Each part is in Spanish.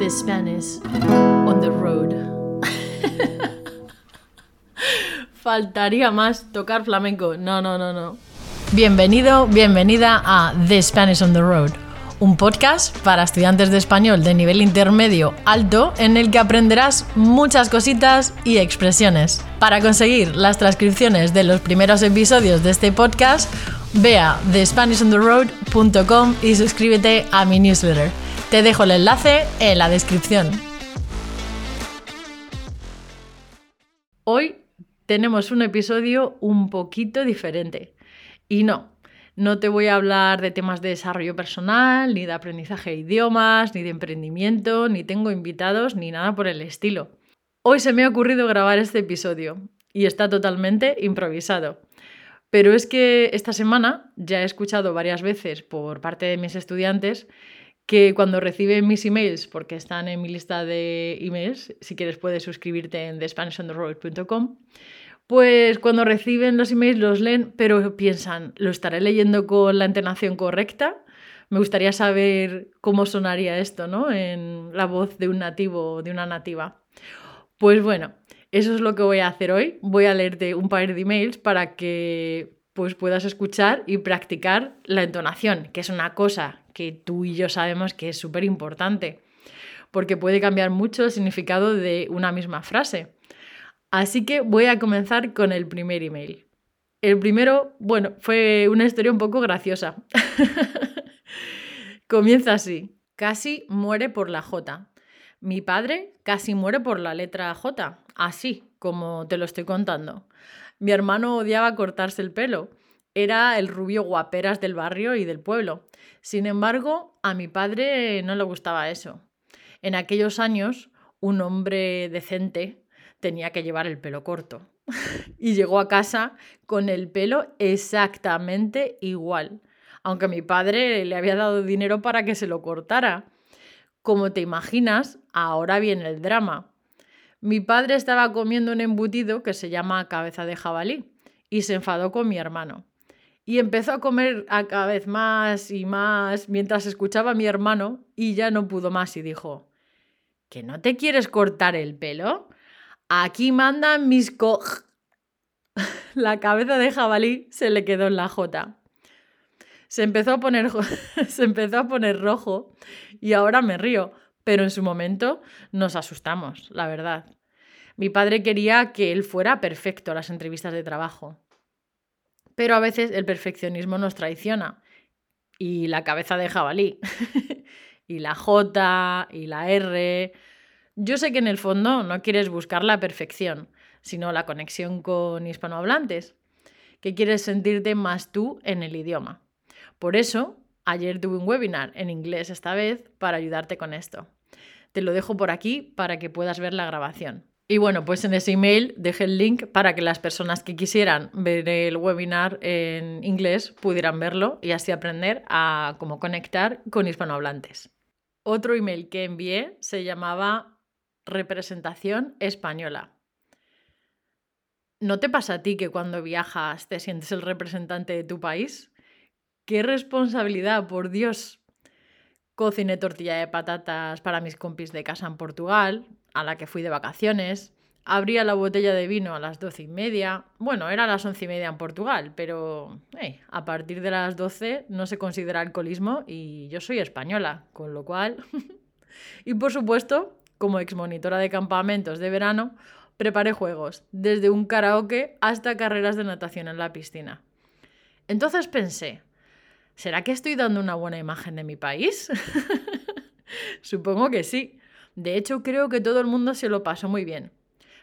The Spanish on the road. Faltaría más tocar flamenco. No, no, no, no. Bienvenido, bienvenida a The Spanish on the Road, un podcast para estudiantes de español de nivel intermedio alto en el que aprenderás muchas cositas y expresiones. Para conseguir las transcripciones de los primeros episodios de este podcast, ve a thespanishontheroad.com y suscríbete a mi newsletter. Te dejo el enlace en la descripción. Hoy tenemos un episodio un poquito diferente. Y no, no te voy a hablar de temas de desarrollo personal, ni de aprendizaje de idiomas, ni de emprendimiento, ni tengo invitados, ni nada por el estilo. Hoy se me ha ocurrido grabar este episodio y está totalmente improvisado. Pero es que esta semana ya he escuchado varias veces por parte de mis estudiantes que cuando reciben mis emails, porque están en mi lista de emails, si quieres puedes suscribirte en thespanishontheroad.com, pues cuando reciben los emails los leen, pero piensan, ¿lo estaré leyendo con la entonación correcta? Me gustaría saber cómo sonaría esto, ¿no? En la voz de un nativo o de una nativa. Pues bueno, eso es lo que voy a hacer hoy. Voy a leerte un par de emails para que pues puedas escuchar y practicar la entonación, que es una cosa que tú y yo sabemos que es súper importante, porque puede cambiar mucho el significado de una misma frase. Así que voy a comenzar con el primer email. El primero, bueno, fue una historia un poco graciosa. Comienza así. Casi muere por la J. Mi padre casi muere por la letra J, así como te lo estoy contando. Mi hermano odiaba cortarse el pelo. Era el rubio guaperas del barrio y del pueblo. Sin embargo, a mi padre no le gustaba eso. En aquellos años, un hombre decente tenía que llevar el pelo corto. y llegó a casa con el pelo exactamente igual, aunque mi padre le había dado dinero para que se lo cortara. Como te imaginas, ahora viene el drama. Mi padre estaba comiendo un embutido que se llama cabeza de jabalí y se enfadó con mi hermano. Y empezó a comer a cada vez más y más mientras escuchaba a mi hermano y ya no pudo más y dijo, ¿que no te quieres cortar el pelo? Aquí mandan mis co... La cabeza de jabalí se le quedó en la jota. Se empezó, a poner, se empezó a poner rojo y ahora me río, pero en su momento nos asustamos, la verdad. Mi padre quería que él fuera perfecto a las entrevistas de trabajo. Pero a veces el perfeccionismo nos traiciona. Y la cabeza de jabalí. y la J y la R yo sé que en el fondo no quieres buscar la perfección, sino la conexión con hispanohablantes, que quieres sentirte más tú en el idioma. Por eso, ayer tuve un webinar en inglés esta vez para ayudarte con esto. Te lo dejo por aquí para que puedas ver la grabación. Y bueno, pues en ese email dejé el link para que las personas que quisieran ver el webinar en inglés pudieran verlo y así aprender a cómo conectar con hispanohablantes. Otro email que envié se llamaba representación española. ¿No te pasa a ti que cuando viajas te sientes el representante de tu país? ¡Qué responsabilidad, por Dios! Cociné tortilla de patatas para mis compis de casa en Portugal, a la que fui de vacaciones. Abría la botella de vino a las doce y media. Bueno, era a las once y media en Portugal, pero a partir de las doce no se considera alcoholismo y yo soy española, con lo cual... y por supuesto, como exmonitora de campamentos de verano, preparé juegos, desde un karaoke hasta carreras de natación en la piscina. Entonces pensé, ¿será que estoy dando una buena imagen de mi país? Supongo que sí. De hecho, creo que todo el mundo se lo pasó muy bien.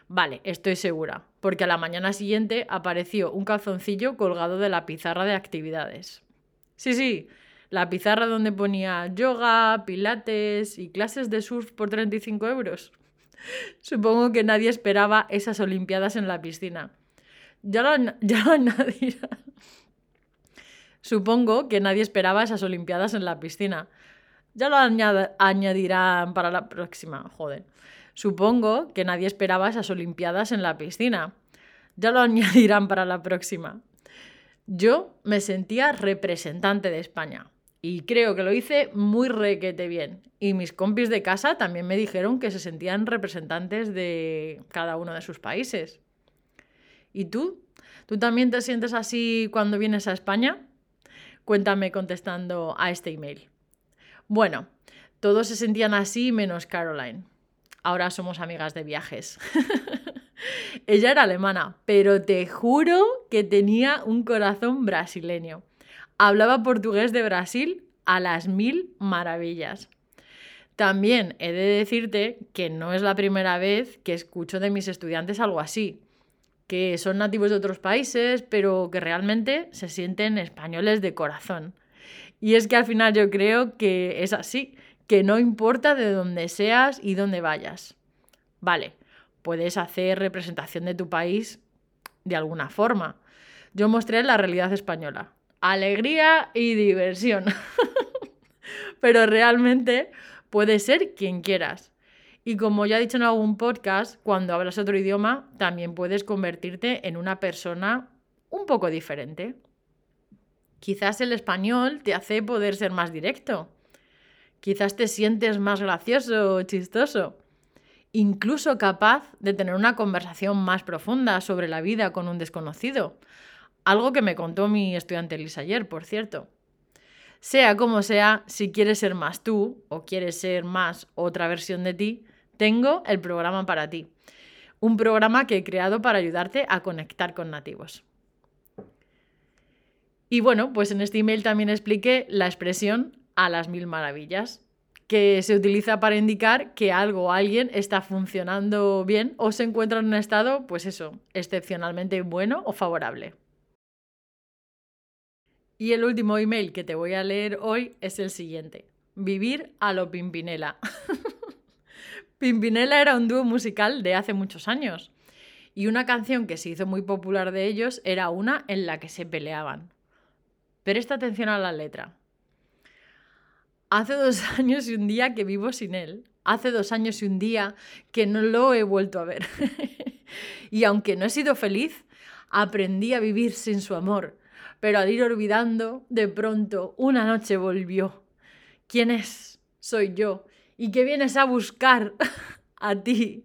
Vale, estoy segura, porque a la mañana siguiente apareció un calzoncillo colgado de la pizarra de actividades. Sí, sí, la pizarra donde ponía yoga, pilates y clases de surf por 35 euros. Supongo que nadie esperaba esas Olimpiadas en la piscina. Ya lo, ya. Supongo que nadie esperaba esas Olimpiadas en la piscina. Ya lo añadirán para la próxima, joder. Supongo que nadie esperaba esas Olimpiadas en la piscina. Ya lo añadirán para la próxima. Yo me sentía representante de España Y creo que lo hice muy requete bien. Y mis compis de casa también me dijeron que se sentían representantes de cada uno de sus países. ¿Y tú? ¿Tú también te sientes así cuando vienes a España? Cuéntame contestando a este email. Bueno, todos se sentían así menos Caroline. Ahora somos amigas de viajes. Ella era alemana, pero te juro que tenía un corazón brasileño. Hablaba portugués de Brasil a las mil maravillas. También he de decirte que no es la primera vez que escucho de mis estudiantes algo así, que son nativos de otros países, pero que realmente se sienten españoles de corazón. Y es que al final yo creo que es así, que no importa de dónde seas y dónde vayas. Vale, puedes hacer representación de tu país de alguna forma. Yo mostré la realidad española, alegría y diversión. Pero realmente puede ser quien quieras. Y como ya he dicho en algún podcast, cuando hablas otro idioma, también puedes convertirte en una persona un poco diferente. Quizás el español te hace poder ser más directo. Quizás te sientes más gracioso o chistoso. Incluso capaz de tener una conversación más profunda sobre la vida con un desconocido algo que me contó mi estudiante Lisa ayer, por cierto. Sea como sea, si quieres ser más tú o quieres ser más otra versión de ti, tengo el programa para ti. Un programa que he creado para ayudarte a conectar con nativos. Y bueno, pues en este email también expliqué la expresión a las mil maravillas, que se utiliza para indicar que algo o alguien está funcionando bien o se encuentra en un estado, pues eso, excepcionalmente bueno o favorable. Y el último email que te voy a leer hoy es el siguiente. Vivir a lo Pimpinela. Pimpinela era un dúo musical de hace muchos años. Y una canción que se hizo muy popular de ellos era una en la que se peleaban. Presta atención a la letra. Hace dos años y un día que vivo sin él. Hace dos años y un día que no lo he vuelto a ver. y aunque no he sido feliz, aprendí a vivir sin su amor pero al ir olvidando, de pronto una noche volvió. ¿Quién es? Soy yo. ¿Y qué vienes a buscar? a ti.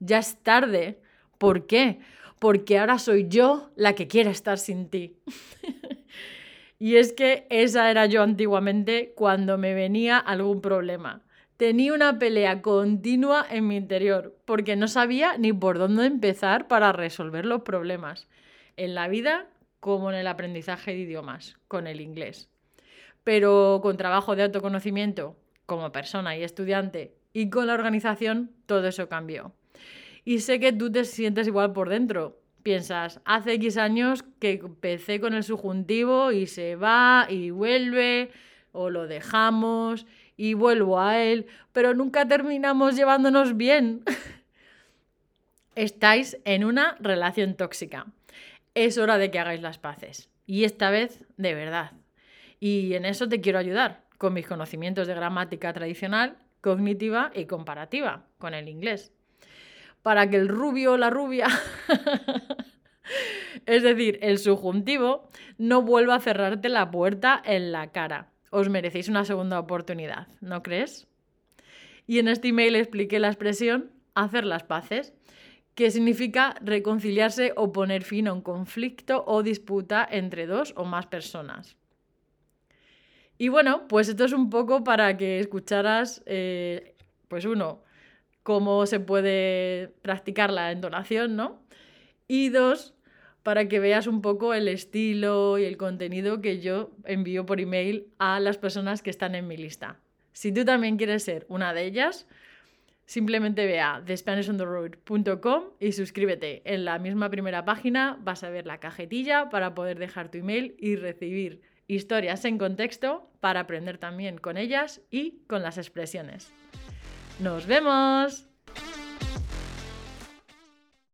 Ya es tarde. ¿Por qué? Porque ahora soy yo la que quiere estar sin ti. y es que esa era yo antiguamente cuando me venía algún problema. Tenía una pelea continua en mi interior porque no sabía ni por dónde empezar para resolver los problemas. En la vida como en el aprendizaje de idiomas, con el inglés. Pero con trabajo de autoconocimiento como persona y estudiante y con la organización, todo eso cambió. Y sé que tú te sientes igual por dentro. Piensas, hace X años que empecé con el subjuntivo y se va y vuelve, o lo dejamos y vuelvo a él, pero nunca terminamos llevándonos bien. Estáis en una relación tóxica es hora de que hagáis las paces. Y esta vez, de verdad. Y en eso te quiero ayudar, con mis conocimientos de gramática tradicional, cognitiva y comparativa, con el inglés. Para que el rubio o la rubia, es decir, el subjuntivo, no vuelva a cerrarte la puerta en la cara. Os merecéis una segunda oportunidad, ¿no crees? Y en este email expliqué la expresión hacer las paces que significa reconciliarse o poner fin a un conflicto o disputa entre dos o más personas. Y bueno, pues esto es un poco para que escucharas, eh, pues uno, cómo se puede practicar la entonación, ¿no? Y dos, para que veas un poco el estilo y el contenido que yo envío por email a las personas que están en mi lista. Si tú también quieres ser una de ellas, Simplemente ve a thespanishontheroad.com y suscríbete. En la misma primera página vas a ver la cajetilla para poder dejar tu email y recibir historias en contexto para aprender también con ellas y con las expresiones. ¡Nos vemos!